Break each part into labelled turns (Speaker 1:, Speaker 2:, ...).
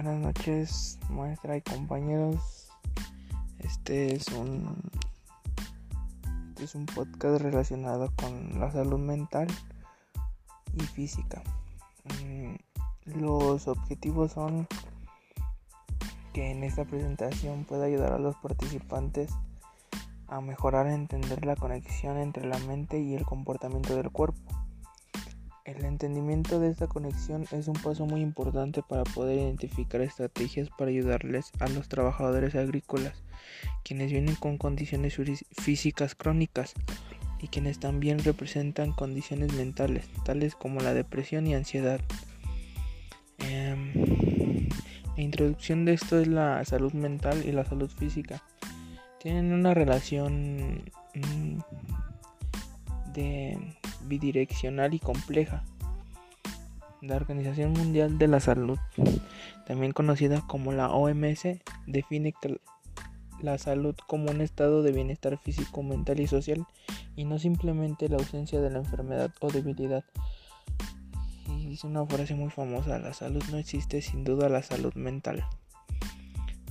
Speaker 1: Buenas noches, maestra y compañeros. Este es un este es un podcast relacionado con la salud mental y física. Mm, los objetivos son que en esta presentación pueda ayudar a los participantes a mejorar entender la conexión entre la mente y el comportamiento del cuerpo el entendimiento de esta conexión es un paso muy importante para poder identificar estrategias para ayudarles a los trabajadores agrícolas, quienes vienen con condiciones físicas crónicas y quienes también representan condiciones mentales, tales como la depresión y ansiedad. Em, la introducción de esto es la salud mental y la salud física. Tienen una relación mm, de bidireccional y compleja. La Organización Mundial de la Salud, también conocida como la OMS, define la salud como un estado de bienestar físico, mental y social y no simplemente la ausencia de la enfermedad o debilidad. Y es una frase muy famosa, la salud no existe sin duda la salud mental.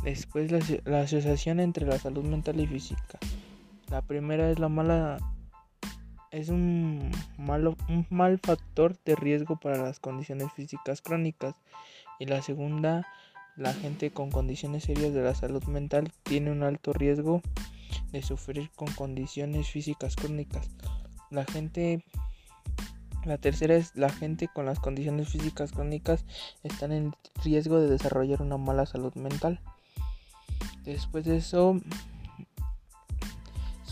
Speaker 1: Después la asociación entre la salud mental y física. La primera es la mala es un, malo, un mal factor de riesgo para las condiciones físicas crónicas. Y la segunda, la gente con condiciones serias de la salud mental tiene un alto riesgo de sufrir con condiciones físicas crónicas. La gente la tercera es la gente con las condiciones físicas crónicas están en riesgo de desarrollar una mala salud mental. Después de eso,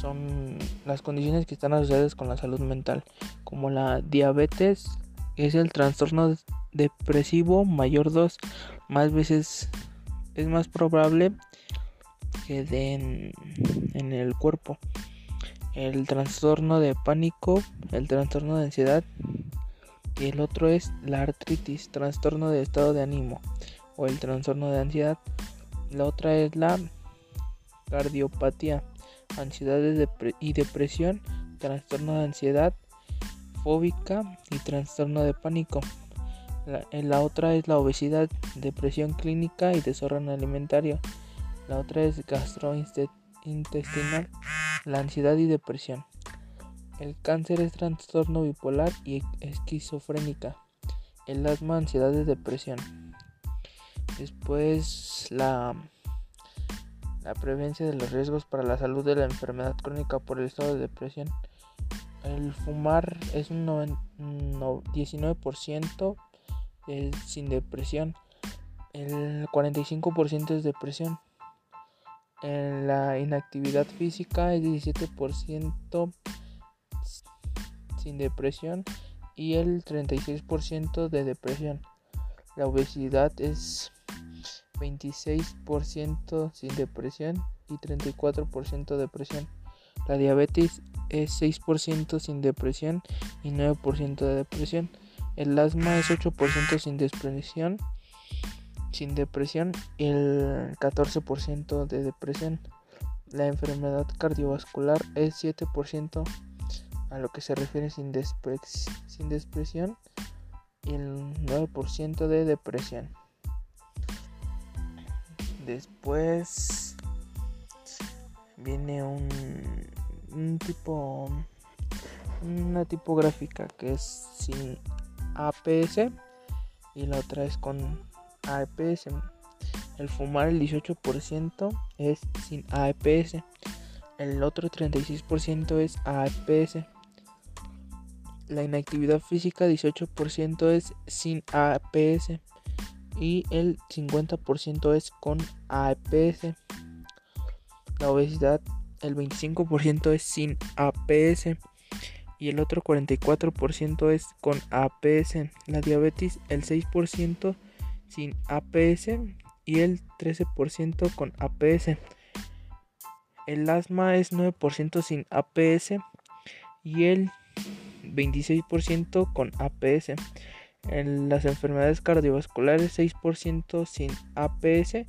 Speaker 1: son las condiciones que están asociadas con la salud mental, como la diabetes, es el trastorno depresivo mayor 2, más veces es más probable que den en el cuerpo. El trastorno de pánico, el trastorno de ansiedad y el otro es la artritis, trastorno de estado de ánimo o el trastorno de ansiedad. La otra es la cardiopatía ansiedad y depresión, trastorno de ansiedad fóbica y trastorno de pánico. La, la, otra es la obesidad, depresión clínica y desorden alimentario. La otra es gastrointestinal, la ansiedad y depresión. El cáncer es trastorno bipolar y esquizofrénica. El asma, ansiedad y depresión. Después la la prevención de los riesgos para la salud de la enfermedad crónica por el estado de depresión. El fumar es un 19% sin depresión. El 45% es depresión. En la inactividad física es 17% sin depresión y el 36% de depresión. La obesidad es 26% sin depresión y 34% depresión. La diabetes es 6% sin depresión y 9% de depresión. El asma es 8% sin depresión, sin depresión y el 14% de depresión. La enfermedad cardiovascular es 7% a lo que se refiere sin, sin depresión y el 9% de depresión. Después viene un, tipo, una tipográfica que es sin APS y la otra es con APS. El fumar el 18% es sin APS. El otro 36% es APS. La inactividad física 18% es sin APS y el 50% es con APS. La obesidad, el 25% es sin APS y el otro 44% es con APS. La diabetes, el 6% sin APS y el 13% con APS. El asma es 9% sin APS y el 26% con APS. En las enfermedades cardiovasculares 6% sin APS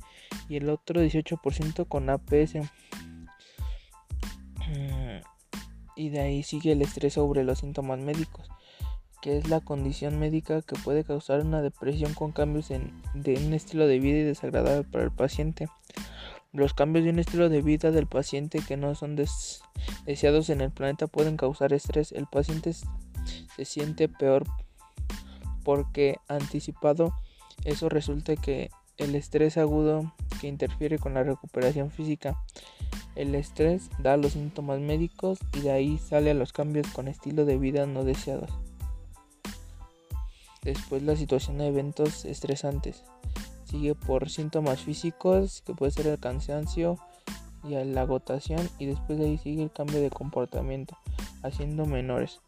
Speaker 1: y el otro 18% con APS. Mm, y de ahí sigue el estrés sobre los síntomas médicos, que es la condición médica que puede causar una depresión con cambios en, de un estilo de vida y desagradable para el paciente. Los cambios de un estilo de vida del paciente que no son deseados en el planeta pueden causar estrés. El paciente se siente peor porque anticipado eso resulta que el estrés agudo que interfiere con la recuperación física. El estrés da los síntomas médicos y de ahí sale a los cambios con estilo de vida no deseados. Después la situación de eventos estresantes. Sigue por síntomas físicos, que puede ser el cansancio y la agotación, y después de ahí sigue el cambio de comportamiento, haciendo menores.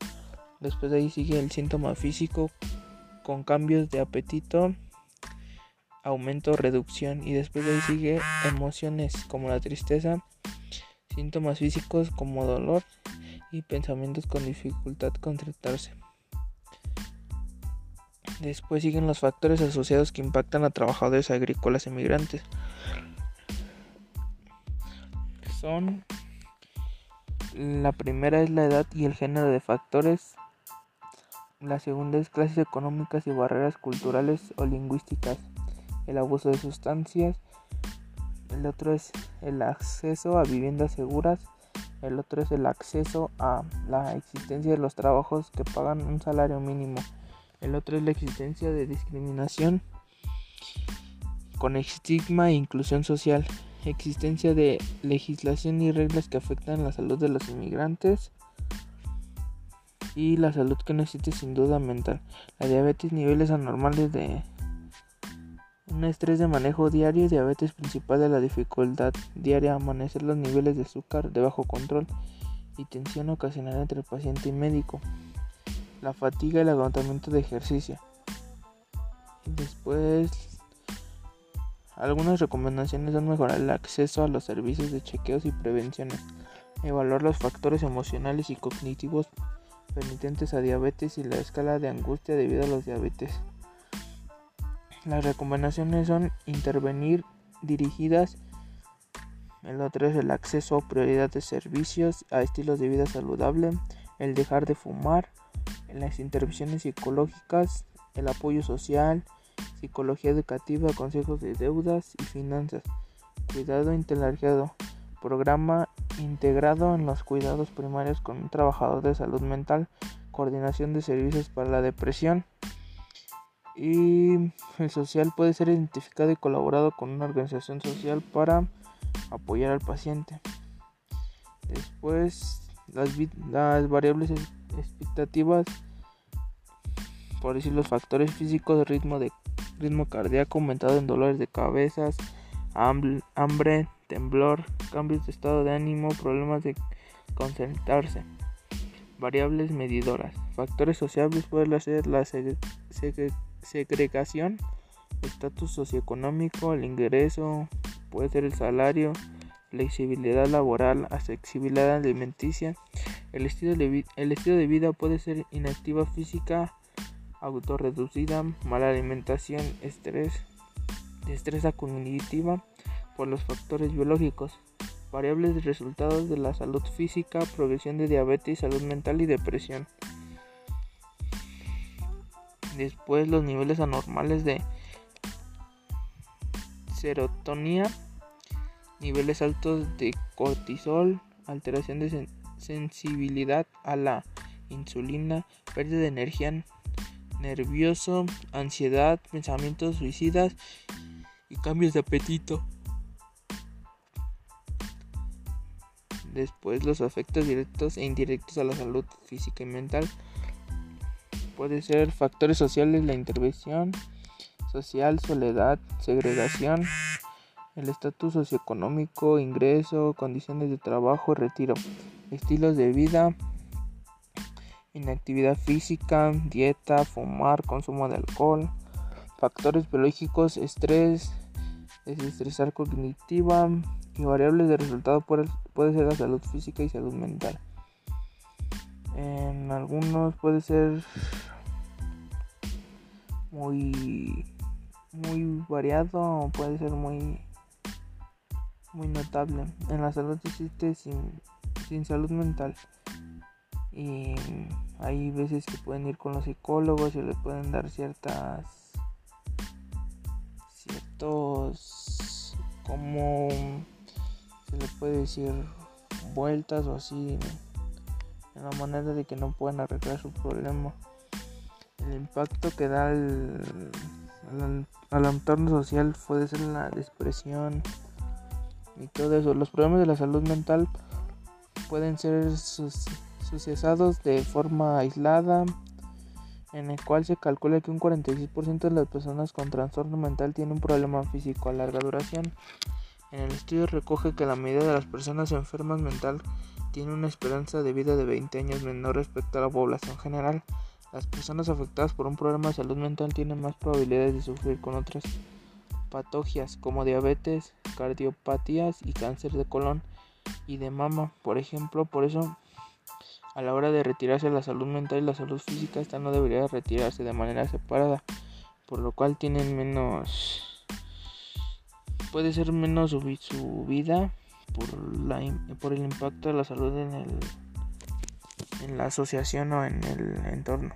Speaker 1: Después de ahí sigue el síntoma físico con cambios de apetito, aumento, reducción, y después de ahí sigue emociones como la tristeza, síntomas físicos como dolor y pensamientos con dificultad concentrarse. Después siguen los factores asociados que impactan a trabajadores agrícolas emigrantes. Son la primera es la edad y el género de factores. La segunda es clases económicas y barreras culturales o lingüísticas. El abuso de sustancias. El otro es el acceso a viviendas seguras. El otro es el acceso a la existencia de los trabajos que pagan un salario mínimo. El otro es la existencia de discriminación con estigma e inclusión social. Existencia de legislación y reglas que afectan la salud de los inmigrantes. Y la salud que no existe sin duda mental. La diabetes, niveles anormales de un estrés de manejo diario, diabetes principal de la dificultad diaria, amanecer los niveles de azúcar de bajo control y tensión ocasional entre el paciente y médico la fatiga y el agotamiento de ejercicio. Después, algunas recomendaciones son mejorar el acceso a los servicios de chequeos y prevenciones, evaluar los factores emocionales y cognitivos a diabetes y la escala de angustia debido a los diabetes. Las recomendaciones son intervenir dirigidas. El otro es el acceso prioridad de servicios a estilos de vida saludable, el dejar de fumar, las intervenciones psicológicas, el apoyo social, psicología educativa, consejos de deudas y finanzas, cuidado integrado, programa integrado en los cuidados primarios con un trabajador de salud mental, coordinación de servicios para la depresión y el social puede ser identificado y colaborado con una organización social para apoyar al paciente. Después las, variables expectativas, por decir los factores físicos, ritmo de ritmo cardíaco aumentado en dolores de cabezas, hambre, temblor, cambios de estado de ánimo, problemas de concentrarse. Variables medidoras. Factores sociables pueden ser la segregación, estatus socioeconómico, el ingreso, puede ser el salario, flexibilidad laboral, accesibilidad alimenticia. El estilo, de el estilo de vida puede ser inactiva física, autorreducida, mala alimentación, estrés, destreza cognitiva por los factores biológicos, variables de resultados de la salud física, progresión de diabetes, salud mental y depresión. Después los niveles anormales de serotonina niveles altos de cortisol, alteración de sensibilidad a la insulina, pérdida de energía, nervioso, ansiedad, pensamientos suicidas y cambios de apetito. Después los efectos directos e indirectos a la salud física y mental. Puede ser factores sociales, la intervención social, soledad, segregación, el estatus socioeconómico, ingreso, condiciones de trabajo, retiro, estilos de vida, inactividad física, dieta, fumar, consumo de alcohol, factores biológicos, estrés, desestresar cognitiva y variables de resultado puede, ser la salud física y salud mental. En algunos puede ser muy muy variado o puede ser muy muy notable. En la salud existe sin, sin salud mental. y hay veces que pueden ir con los psicólogos y les pueden dar ciertas ciertos como se le puede decir vueltas o así en la manera de que no puedan arreglar su problema. El impacto que da al, al, entorno social puede ser la depresión y todo eso. Los problemas de la salud mental pueden ser sucesados de forma aislada, en el cual se calcula que un 46% de las personas con trastorno mental tienen un problema físico a larga duración. En el estudio recoge que la mayoría de las personas enfermas mental tiene una esperanza de vida de 20 años menor respecto a la población general. Las personas afectadas por un problema de salud mental tienen más probabilidades de sufrir con otras patologías como diabetes, cardiopatías y cáncer de colon y de mama, por ejemplo. Por eso a la hora de retirarse la salud mental y la salud física, esta no debería retirarse de manera separada, por lo cual tienen menos, puede ser menos su, vida por, la, por el impacto de la salud en, el, en la asociación o en el entorno.